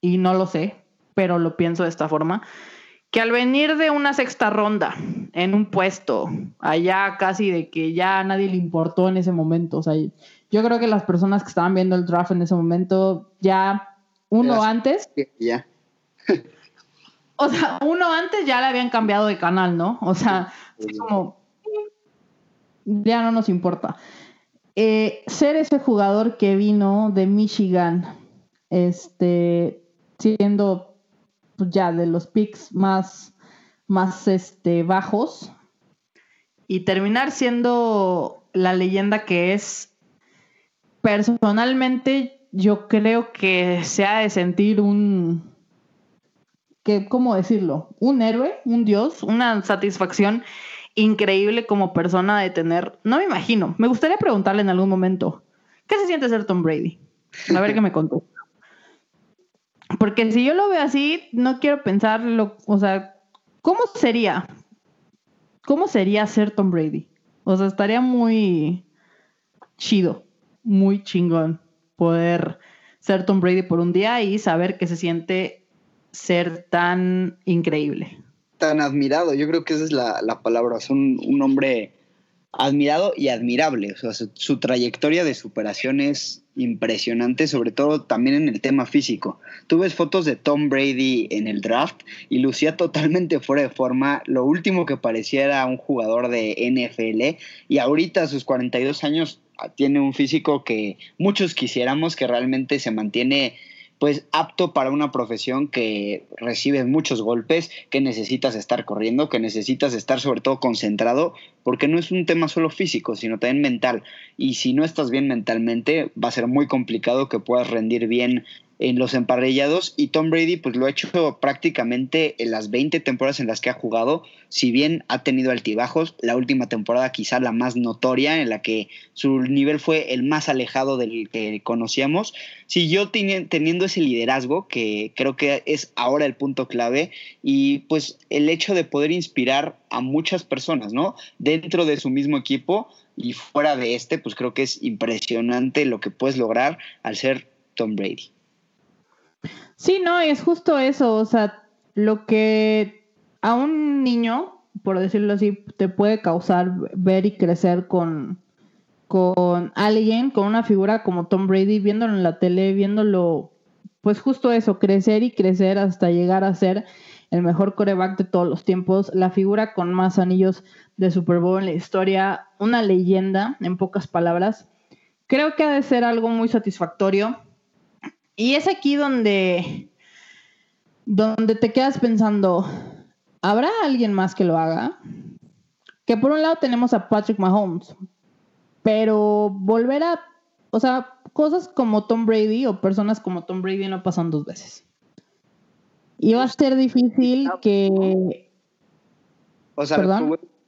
y no lo sé, pero lo pienso de esta forma, que al venir de una sexta ronda en un puesto, allá casi de que ya nadie le importó en ese momento, o sea, yo creo que las personas que estaban viendo el draft en ese momento, ya uno antes, ya. o sea, uno antes ya le habían cambiado de canal, ¿no? O sea, como, ya no nos importa. Eh, ser ese jugador que vino de Michigan, este, siendo pues, ya de los picks más, más este, bajos, y terminar siendo la leyenda que es, personalmente yo creo que se ha de sentir un, que, ¿cómo decirlo? Un héroe, un dios, una satisfacción increíble como persona de tener, no me imagino, me gustaría preguntarle en algún momento, ¿qué se siente ser Tom Brady? A ver qué me contó. Porque si yo lo veo así, no quiero pensarlo, o sea, ¿cómo sería? ¿Cómo sería ser Tom Brady? O sea, estaría muy chido, muy chingón poder ser Tom Brady por un día y saber que se siente ser tan increíble tan admirado. Yo creo que esa es la, palabra. Es un, hombre admirado y admirable. O sea, su, trayectoria de superación es impresionante, sobre todo también en el tema físico. Tú ves fotos de Tom Brady en el draft y lucía totalmente fuera de forma. Lo último que parecía era un jugador de NFL y ahorita a sus 42 años tiene un físico que muchos quisiéramos que realmente se mantiene pues apto para una profesión que recibe muchos golpes, que necesitas estar corriendo, que necesitas estar sobre todo concentrado, porque no es un tema solo físico, sino también mental. Y si no estás bien mentalmente, va a ser muy complicado que puedas rendir bien en los emparrillados y Tom Brady pues lo ha hecho prácticamente en las 20 temporadas en las que ha jugado, si bien ha tenido altibajos, la última temporada quizá la más notoria en la que su nivel fue el más alejado del que conocíamos, siguió teniendo ese liderazgo que creo que es ahora el punto clave y pues el hecho de poder inspirar a muchas personas, ¿no? Dentro de su mismo equipo y fuera de este, pues creo que es impresionante lo que puedes lograr al ser Tom Brady. Sí, no, es justo eso, o sea, lo que a un niño, por decirlo así, te puede causar ver y crecer con, con alguien, con una figura como Tom Brady, viéndolo en la tele, viéndolo, pues justo eso, crecer y crecer hasta llegar a ser el mejor coreback de todos los tiempos, la figura con más anillos de Super Bowl en la historia, una leyenda, en pocas palabras. Creo que ha de ser algo muy satisfactorio Y es aquí donde, donde te quedas pensando, ¿habrá alguien más que lo haga? Que por un lado tenemos a Patrick Mahomes, pero volver a, o sea, cosas como Tom Brady o personas como Tom Brady no pasan dos veces. Y va a ser difícil que... O sea,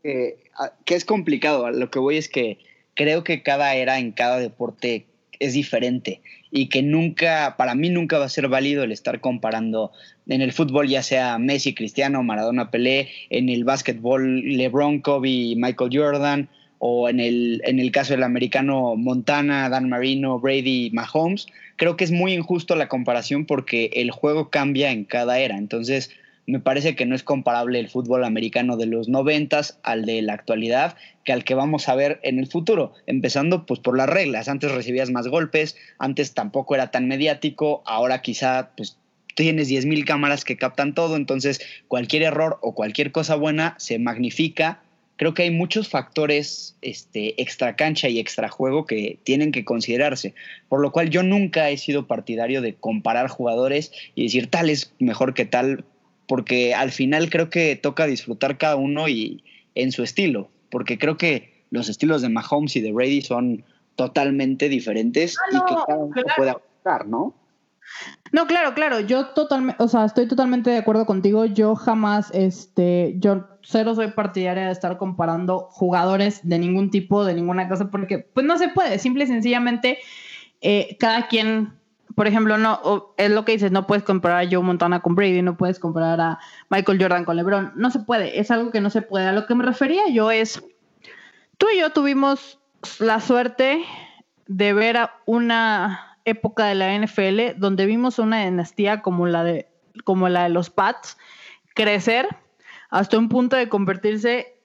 que, que es complicado. Lo que voy es que creo que cada era en cada deporte es diferente y que nunca, para mí nunca va a ser válido el estar comparando en el fútbol ya sea Messi, Cristiano, Maradona, Pelé, en el básquetbol LeBron, Kobe, Michael Jordan, o en el, en el caso del americano Montana, Dan Marino, Brady, Mahomes. Creo que es muy injusto la comparación porque el juego cambia en cada era. Entonces, me parece que no es comparable el fútbol americano de los noventas al de la actualidad que al que vamos a ver en el futuro, empezando pues por las reglas. Antes recibías más golpes, antes tampoco era tan mediático, ahora quizá pues tienes 10.000 cámaras que captan todo, entonces cualquier error o cualquier cosa buena se magnifica. Creo que hay muchos factores este, extra cancha y extra juego que tienen que considerarse, por lo cual yo nunca he sido partidario de comparar jugadores y decir tal es mejor que tal porque al final creo que toca disfrutar cada uno y en su estilo, porque creo que los estilos de Mahomes y de Brady son totalmente diferentes y que cada uno puede aportar, ¿no? No, claro, claro, yo totalmente, o sea, estoy totalmente de acuerdo contigo. Yo jamás, este, yo cero soy partidaria de estar comparando jugadores de ningún tipo, de ninguna cosa, porque pues no se puede, simple y sencillamente eh, cada quien por ejemplo, no, es lo que dices, no puedes comparar a Joe Montana con Brady, no puedes comparar a Michael Jordan con LeBron, no se puede, es algo que no se puede. A lo que me refería yo es, tú y yo tuvimos la suerte de ver a una época de la NFL donde vimos una dinastía como la de, como la de los Pats crecer hasta un punto de convertirse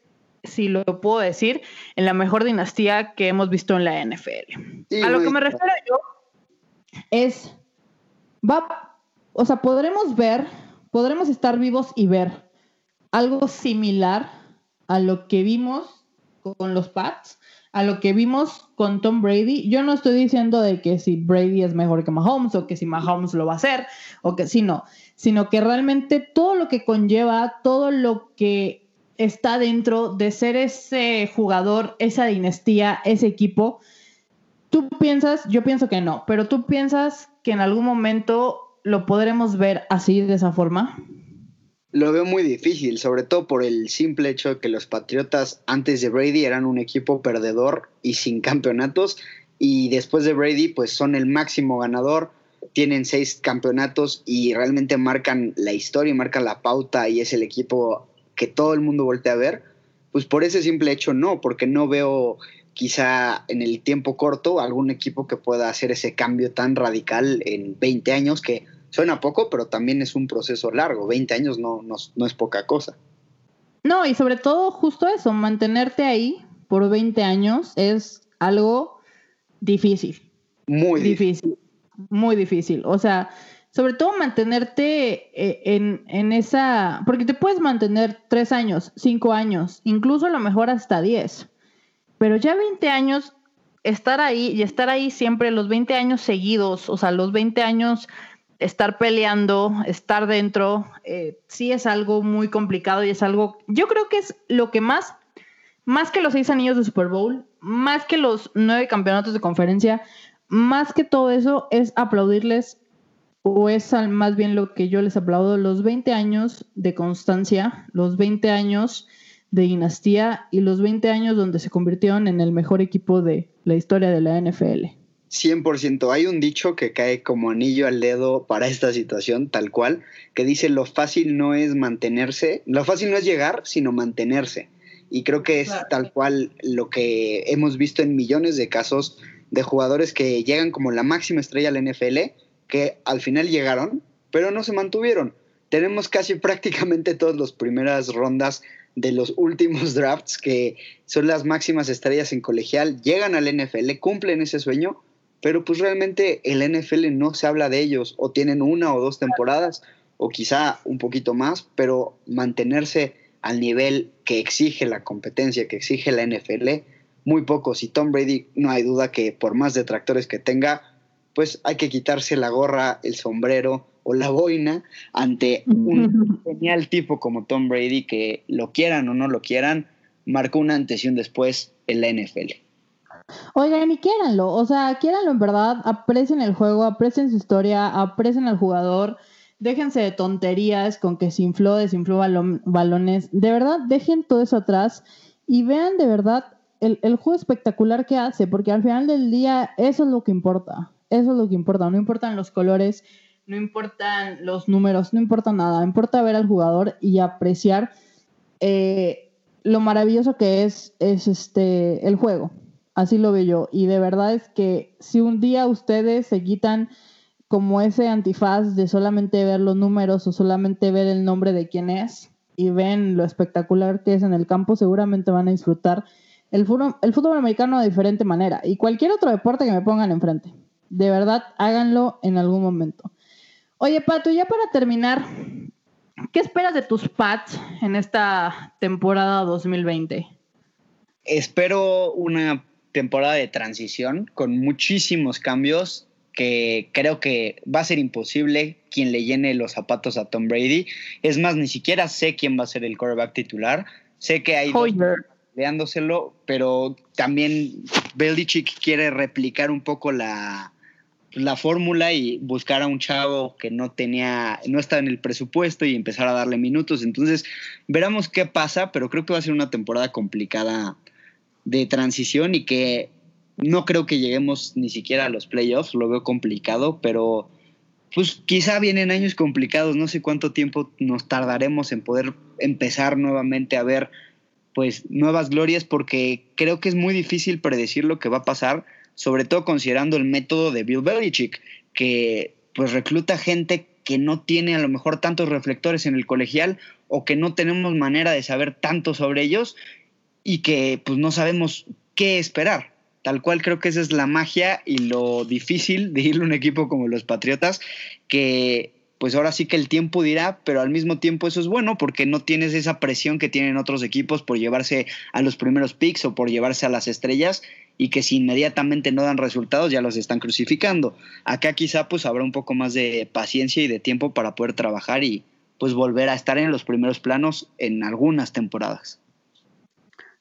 si lo puedo decir, en la mejor dinastía que hemos visto en la NFL. a lo que me refiero yo es, va, o sea, podremos ver, podremos estar vivos y ver algo similar a lo que vimos con los Pats, a lo que vimos con Tom Brady. Yo no estoy diciendo de que si Brady es mejor que Mahomes o que si Mahomes lo va a hacer o que si no, sino que realmente todo lo que conlleva, todo lo que está dentro de ser ese jugador, esa dinastía, ese equipo, ¿Tú piensas, yo pienso que no, pero tú piensas que en algún momento lo podremos ver así, de esa forma? Lo veo muy difícil, sobre todo por el simple hecho de que los Patriotas antes de Brady eran un equipo perdedor y sin campeonatos, y después de Brady pues son el máximo ganador, tienen seis campeonatos y realmente marcan la historia, marcan la pauta y es el equipo que todo el mundo voltea a ver. Pues por ese simple hecho no, porque no veo quizá en el tiempo corto algún equipo que pueda hacer ese cambio tan radical en 20 años que suena poco, pero también es un proceso largo. 20 años no, no, es poca cosa. No, y sobre todo justo eso, mantenerte ahí por 20 años es algo difícil. Muy difícil. Muy difícil. O sea, sobre todo mantenerte eh, en, en, esa, porque te puedes mantener 3 años, 5 años, incluso a lo mejor hasta 10 pero ya 20 años, estar ahí y estar ahí siempre los 20 años seguidos, o sea, los 20 años estar peleando, estar dentro, eh, sí es algo muy complicado y es algo, yo creo que es lo que más, más que los seis anillos de Super Bowl, más que los nueve campeonatos de conferencia, más que todo eso es aplaudirles, o es más bien lo que yo les aplaudo, los 20 años de constancia, los 20 años de dinastía y los 20 años donde se convirtieron en el mejor equipo de la historia de la NFL. 100%. Hay un dicho que cae como anillo al dedo para esta situación, tal cual, que dice lo fácil no es mantenerse, lo fácil no es llegar, sino mantenerse. Y creo que es tal cual lo que hemos visto en millones de casos de jugadores que llegan como la máxima estrella al NFL, que al final llegaron, pero no se mantuvieron. Tenemos casi prácticamente todas las primeras rondas de los últimos drafts que son las máximas estrellas en colegial, llegan al NFL, cumplen ese sueño, pero pues realmente el NFL no se habla de ellos o tienen una o dos temporadas o quizá un poquito más, pero mantenerse al nivel que exige la competencia, que exige la NFL, muy pocos. Y Tom Brady no hay duda que por más detractores que tenga, pues hay que quitarse la gorra, el sombrero o la boina ante un genial tipo como Tom Brady que lo quieran o no lo quieran, marcó una antes y un después en la NFL. Oigan, y quiéranlo, o sea, quiéranlo en verdad, aprecien el juego, aprecien su historia, aprecien al jugador, déjense de tonterías con que se infló, desinfló balones, de verdad, dejen todo eso atrás y vean de verdad el, el, juego espectacular que hace, porque al final del día eso es lo que importa, eso es lo que importa, no importan los colores, no importan los números, no importa nada, importa ver al jugador y apreciar eh, lo maravilloso que es, es este, el juego. Así lo veo yo. Y de verdad es que si un día ustedes se quitan como ese antifaz de solamente ver los números o solamente ver el nombre de quién es y ven lo espectacular que es en el campo, seguramente van a disfrutar el fútbol, el fútbol americano de diferente manera y cualquier otro deporte que me pongan enfrente. De verdad, háganlo en algún momento. Oye, Pato, ya para terminar, ¿qué esperas de tus Pats en esta temporada 2020? Espero una temporada de transición con muchísimos cambios que creo que va a ser imposible quien le llene los zapatos a Tom Brady. Es más, ni siquiera sé quién va a ser el quarterback titular. Sé que hay peleándoselo, pero también Belichick quiere replicar un poco la, la fórmula y buscar a un chavo que no tenía, no estaba en el presupuesto y empezar a darle minutos. Entonces, veremos qué pasa, pero creo que va a ser una temporada complicada de transición y que no creo que lleguemos ni siquiera a los playoffs, lo veo complicado, pero pues quizá vienen años complicados, no sé cuánto tiempo nos tardaremos en poder empezar nuevamente a ver pues nuevas glorias porque creo que es muy difícil predecir lo que va a pasar, sobre todo considerando el método de Bill Belichick, que pues recluta gente que no tiene a lo mejor tantos reflectores en el colegial o que no tenemos manera de saber tanto sobre ellos y que pues no sabemos qué esperar. Tal cual creo que esa es la magia y lo difícil de irle a un equipo como los Patriotas, que pues ahora sí que el tiempo dirá, pero al mismo tiempo eso es bueno porque no tienes esa presión que tienen otros equipos por llevarse a los primeros picks o por llevarse a las estrellas y que si inmediatamente no dan resultados ya los están crucificando. Acá quizá pues habrá un poco más de paciencia y de tiempo para poder trabajar y pues volver a estar en los primeros planos en algunas temporadas.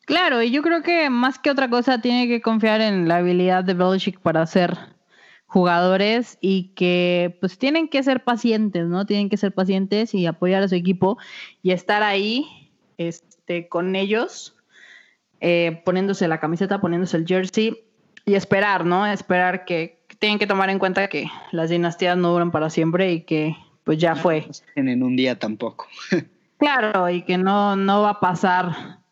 Claro, y yo creo que más que otra cosa tiene que confiar en la habilidad de Belichick para ser jugadores y que pues tienen que ser pacientes, ¿no? Tienen que ser pacientes y apoyar a su equipo y estar ahí este, con ellos, eh, poniéndose la camiseta, poniéndose el jersey y esperar, ¿no? Esperar que, que, tienen que tomar en cuenta que las dinastías no duran para siempre y que pues ya fue. En un día tampoco. claro, y que no, no va a pasar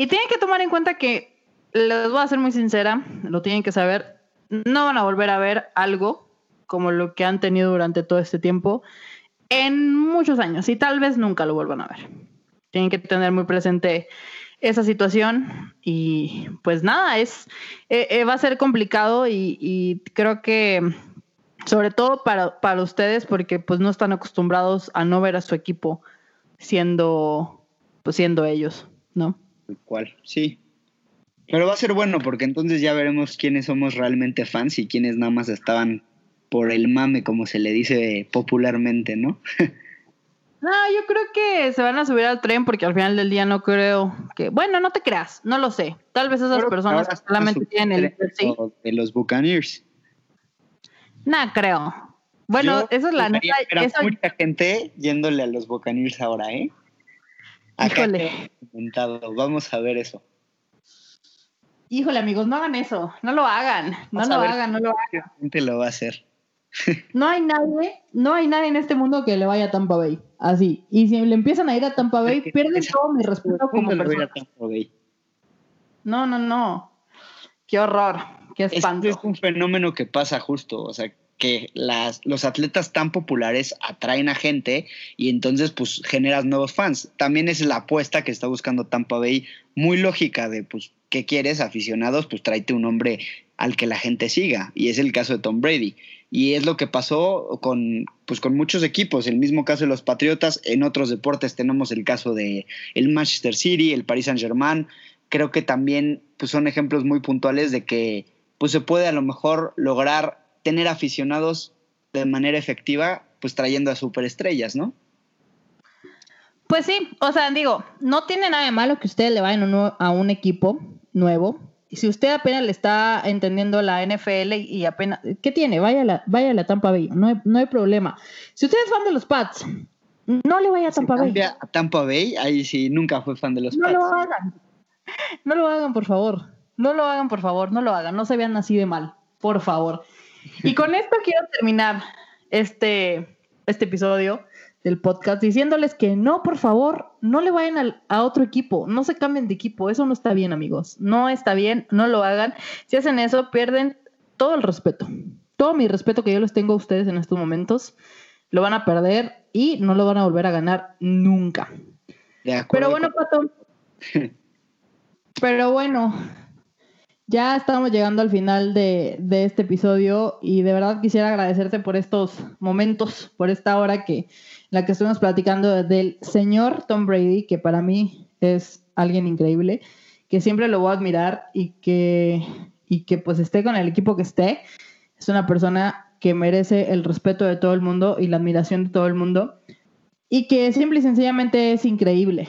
y tienen que tomar en cuenta que, les voy a ser muy sincera, lo tienen que saber, no van a volver a ver algo como lo que han tenido durante todo este tiempo en muchos años y tal vez nunca lo vuelvan a ver. Tienen que tener muy presente esa situación y pues nada, es, eh, eh, va a ser complicado y, y, creo que sobre todo para, para ustedes porque pues no están acostumbrados a no ver a su equipo siendo, pues siendo ellos, ¿no? cual, sí. Pero va a ser bueno porque entonces ya veremos quiénes somos realmente fans y quiénes nada más estaban por el mame, como se le dice popularmente, ¿no? no, yo creo que se van a subir al tren porque al final del día no creo que. Bueno, no te creas, no lo sé. Tal vez esas personas solamente tienen el. De los Buccaneers. No creo. Bueno, eso es la neta. mucha gente yéndole a los Buccaneers ahora, ¿eh? Híjole. Vamos a ver eso. Híjole, amigos, no hagan eso. No lo hagan. No lo hagan, no lo hagan. gente lo va a hacer. No hay nadie, no hay nadie en este mundo que le vaya a Tampa Bay. Así. Y si le empiezan a ir a Tampa Bay, pierden todo mi respeto como persona. No, no, no. Qué horror. Qué espanto. Es, es un fenómeno que pasa justo. O sea, que las, los atletas tan populares atraen a gente y entonces pues generas nuevos fans. También es la apuesta que está buscando Tampa Bay, muy lógica de pues, ¿qué quieres? Aficionados, pues tráete un hombre al que la gente siga. Y es el caso de Tom Brady. Y es lo que pasó con, pues, con muchos equipos. El mismo caso de los Patriotas. En otros deportes tenemos el caso de el Manchester City, el Paris Saint Germain. Creo que también pues, son ejemplos muy puntuales de que pues, se puede a lo mejor lograr tener aficionados de manera efectiva, pues trayendo a superestrellas, ¿no? Pues sí, o sea, digo, no tiene nada de malo que ustedes le vayan a un equipo nuevo. Y si usted apenas le está entendiendo la NFL y apenas, ¿qué tiene? Vaya a la, vaya la Tampa Bay, no hay, no hay problema. Si usted es fan de los Pats, no le vaya a Tampa Bay. A Tampa Bay, ahí sí, nunca fue fan de los no Pats. No lo hagan. No lo hagan, por favor. No lo hagan, por favor, no lo hagan. No se vean así de mal, por favor. Y con esto quiero terminar este, este episodio del podcast diciéndoles que no, por favor, no le vayan a otro equipo, no se cambien de equipo, eso no está bien, amigos, no está bien, no lo hagan. Si hacen eso, pierden todo el respeto, todo mi respeto que yo les tengo a ustedes en estos momentos, lo van a perder y no lo van a volver a ganar nunca. Pero bueno, Pato. Pero bueno, ya estamos llegando al final de, de, este episodio y de verdad quisiera agradecerte por estos momentos, por esta hora que la que estuvimos platicando del señor Tom Brady, que para mí es alguien increíble, que siempre lo voy a admirar y que, y que pues esté con el equipo que esté. Es una persona que merece el respeto de todo el mundo y la admiración de todo el mundo y que simple y sencillamente es increíble.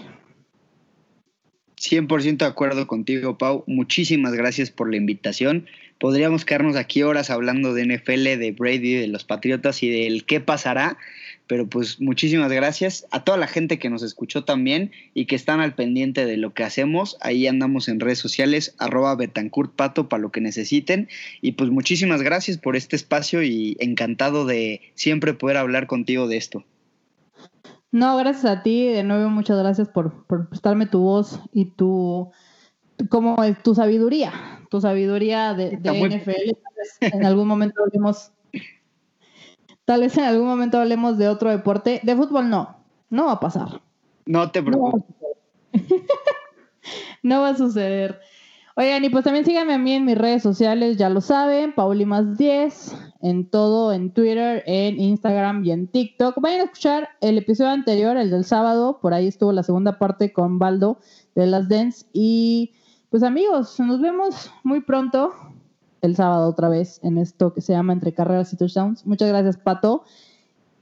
100% de acuerdo contigo, Pau. Muchísimas gracias por la invitación. Podríamos quedarnos aquí horas hablando de NFL, de Brady, de los Patriotas y del qué pasará, pero pues muchísimas gracias a toda la gente que nos escuchó también y que están al pendiente de lo que hacemos. Ahí andamos en redes sociales, arroba Betancourt Pato para lo que necesiten. Y pues muchísimas gracias por este espacio y encantado de siempre poder hablar contigo de esto. No, gracias a ti. De nuevo, muchas gracias por, por prestarme tu voz y tu, como tu sabiduría, tu sabiduría de, NFL. En algún momento hablemos, tal vez en algún momento hablemos de otro deporte. De fútbol no, no va a pasar. No te preocupes. no va a suceder. Oigan, y pues también síganme a mí en mis redes sociales, ya lo saben, Pauli más 10, en todo, en Twitter, en Instagram y en TikTok. Vayan a escuchar el episodio anterior, el del sábado, por ahí estuvo la segunda parte con Baldo de las Dance. Y pues amigos, nos vemos muy pronto, el sábado otra vez, en esto que se llama Entre Carreras y Touchdowns. Muchas gracias, Pato.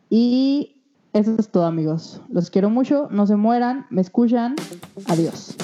Y eso es todo, amigos. Los quiero mucho, no se mueran, me escuchan. Adiós.